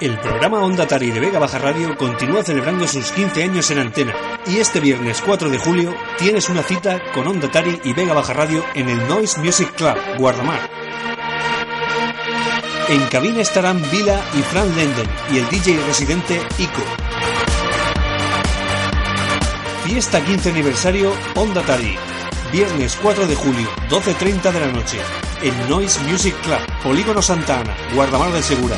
El programa Onda Tari de Vega Baja Radio continúa celebrando sus 15 años en antena y este viernes 4 de julio tienes una cita con Onda Tari y Vega Baja Radio en el Noise Music Club, Guardamar. En cabina estarán Vila y Fran Lenden y el DJ residente Ico. Fiesta 15 aniversario Onda Tari. Viernes 4 de julio, 12.30 de la noche. En Noise Music Club, Polígono Santa Ana, Guardamar del Segura.